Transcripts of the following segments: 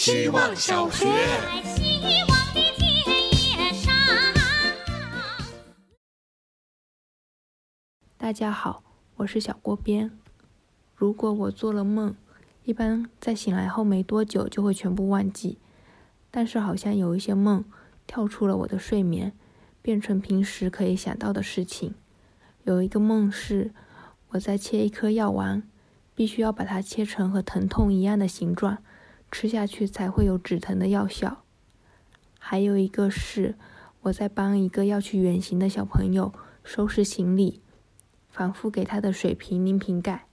希望小学。希望的田野上。大家好，我是小锅边。如果我做了梦，一般在醒来后没多久就会全部忘记。但是好像有一些梦跳出了我的睡眠，变成平时可以想到的事情。有一个梦是我在切一颗药丸，必须要把它切成和疼痛一样的形状，吃下去才会有止疼的药效。还有一个是我在帮一个要去远行的小朋友收拾行李。反复给他的水瓶拧瓶盖，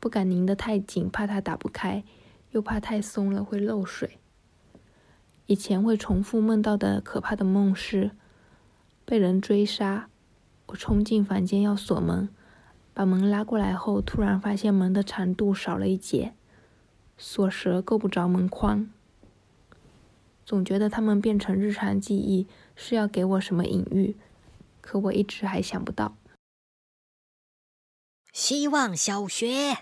不敢拧得太紧，怕他打不开，又怕太松了会漏水。以前会重复梦到的可怕的梦是被人追杀，我冲进房间要锁门，把门拉过来后，突然发现门的长度少了一截，锁舌够不着门框。总觉得他们变成日常记忆是要给我什么隐喻，可我一直还想不到。希望小学。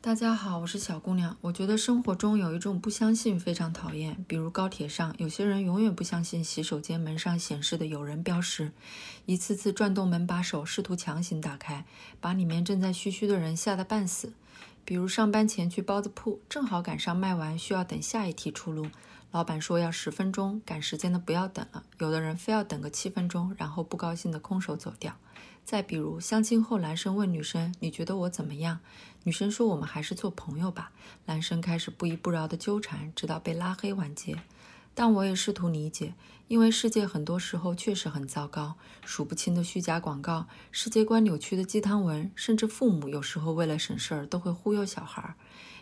大家好，我是小姑娘。我觉得生活中有一种不相信非常讨厌，比如高铁上，有些人永远不相信洗手间门上显示的有人标识，一次次转动门把手，试图强行打开，把里面正在嘘嘘的人吓得半死。比如上班前去包子铺，正好赶上卖完，需要等下一题出炉，老板说要十分钟，赶时间的不要等了，有的人非要等个七分钟，然后不高兴的空手走掉。再比如相亲后，男生问女生：“你觉得我怎么样？”女生说：“我们还是做朋友吧。”男生开始不依不饶的纠缠，直到被拉黑完结。但我也试图理解，因为世界很多时候确实很糟糕，数不清的虚假广告，世界观扭曲的鸡汤文，甚至父母有时候为了省事儿都会忽悠小孩儿。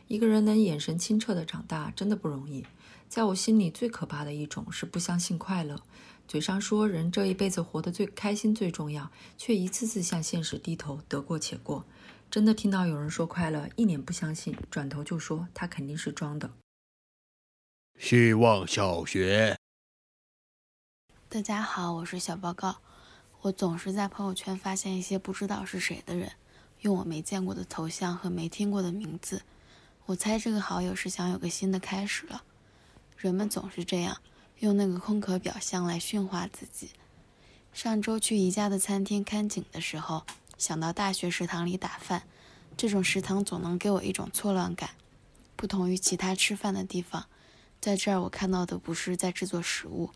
一个人能眼神清澈的长大，真的不容易。在我心里，最可怕的一种是不相信快乐。嘴上说人这一辈子活得最开心最重要，却一次次向现实低头，得过且过。真的听到有人说快乐，一脸不相信，转头就说他肯定是装的。希望小学。大家好，我是小报告。我总是在朋友圈发现一些不知道是谁的人，用我没见过的头像和没听过的名字。我猜这个好友是想有个新的开始了。人们总是这样，用那个空壳表象来驯化自己。上周去宜家的餐厅看景的时候，想到大学食堂里打饭，这种食堂总能给我一种错乱感。不同于其他吃饭的地方，在这儿我看到的不是在制作食物。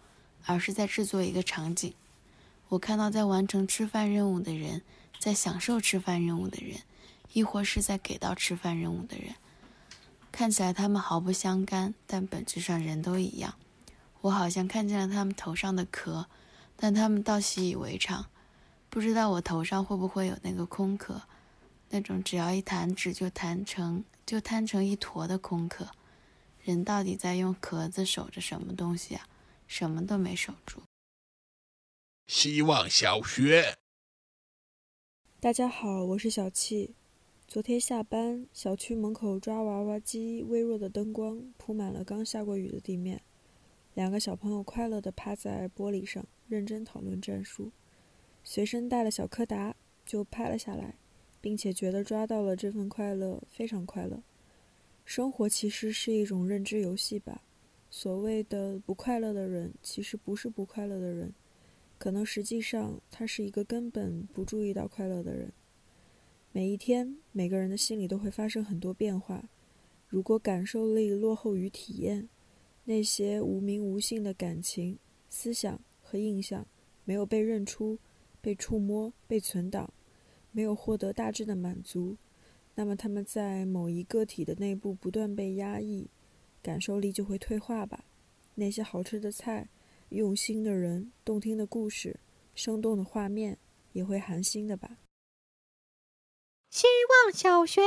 而是在制作一个场景。我看到在完成吃饭任务的人，在享受吃饭任务的人，亦或是在给到吃饭任务的人，看起来他们毫不相干，但本质上人都一样。我好像看见了他们头上的壳，但他们倒习以为常。不知道我头上会不会有那个空壳，那种只要一弹指就弹成就摊成一坨的空壳。人到底在用壳子守着什么东西啊？什么都没守住。希望小学。大家好，我是小气。昨天下班，小区门口抓娃娃机，微弱的灯光铺满了刚下过雨的地面。两个小朋友快乐地趴在玻璃上，认真讨论战术。随身带了小柯达，就拍了下来，并且觉得抓到了这份快乐，非常快乐。生活其实是一种认知游戏吧。所谓的不快乐的人，其实不是不快乐的人，可能实际上他是一个根本不注意到快乐的人。每一天，每个人的心里都会发生很多变化。如果感受力落后于体验，那些无名无姓的感情、思想和印象没有被认出、被触摸、被存档，没有获得大致的满足，那么他们在某一个体的内部不断被压抑。感受力就会退化吧。那些好吃的菜、用心的人、动听的故事、生动的画面，也会寒心的吧。希望小学。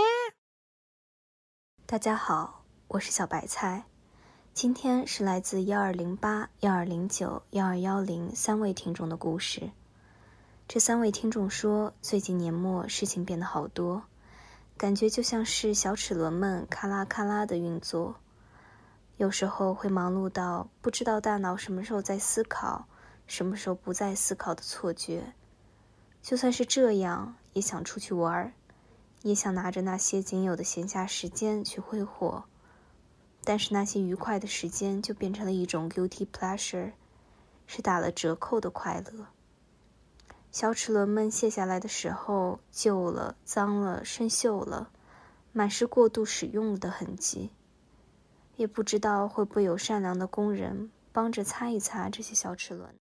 大家好，我是小白菜。今天是来自幺二零八、幺二零九、幺二幺零三位听众的故事。这三位听众说，最近年末事情变得好多，感觉就像是小齿轮们咔啦咔啦的运作。有时候会忙碌到不知道大脑什么时候在思考，什么时候不在思考的错觉。就算是这样，也想出去玩，也想拿着那些仅有的闲暇时间去挥霍。但是那些愉快的时间就变成了一种 guilty pleasure，是打了折扣的快乐。小齿轮们卸下来的时候，旧了、脏了、生锈了，满是过度使用的痕迹。也不知道会不会有善良的工人帮着擦一擦这些小齿轮。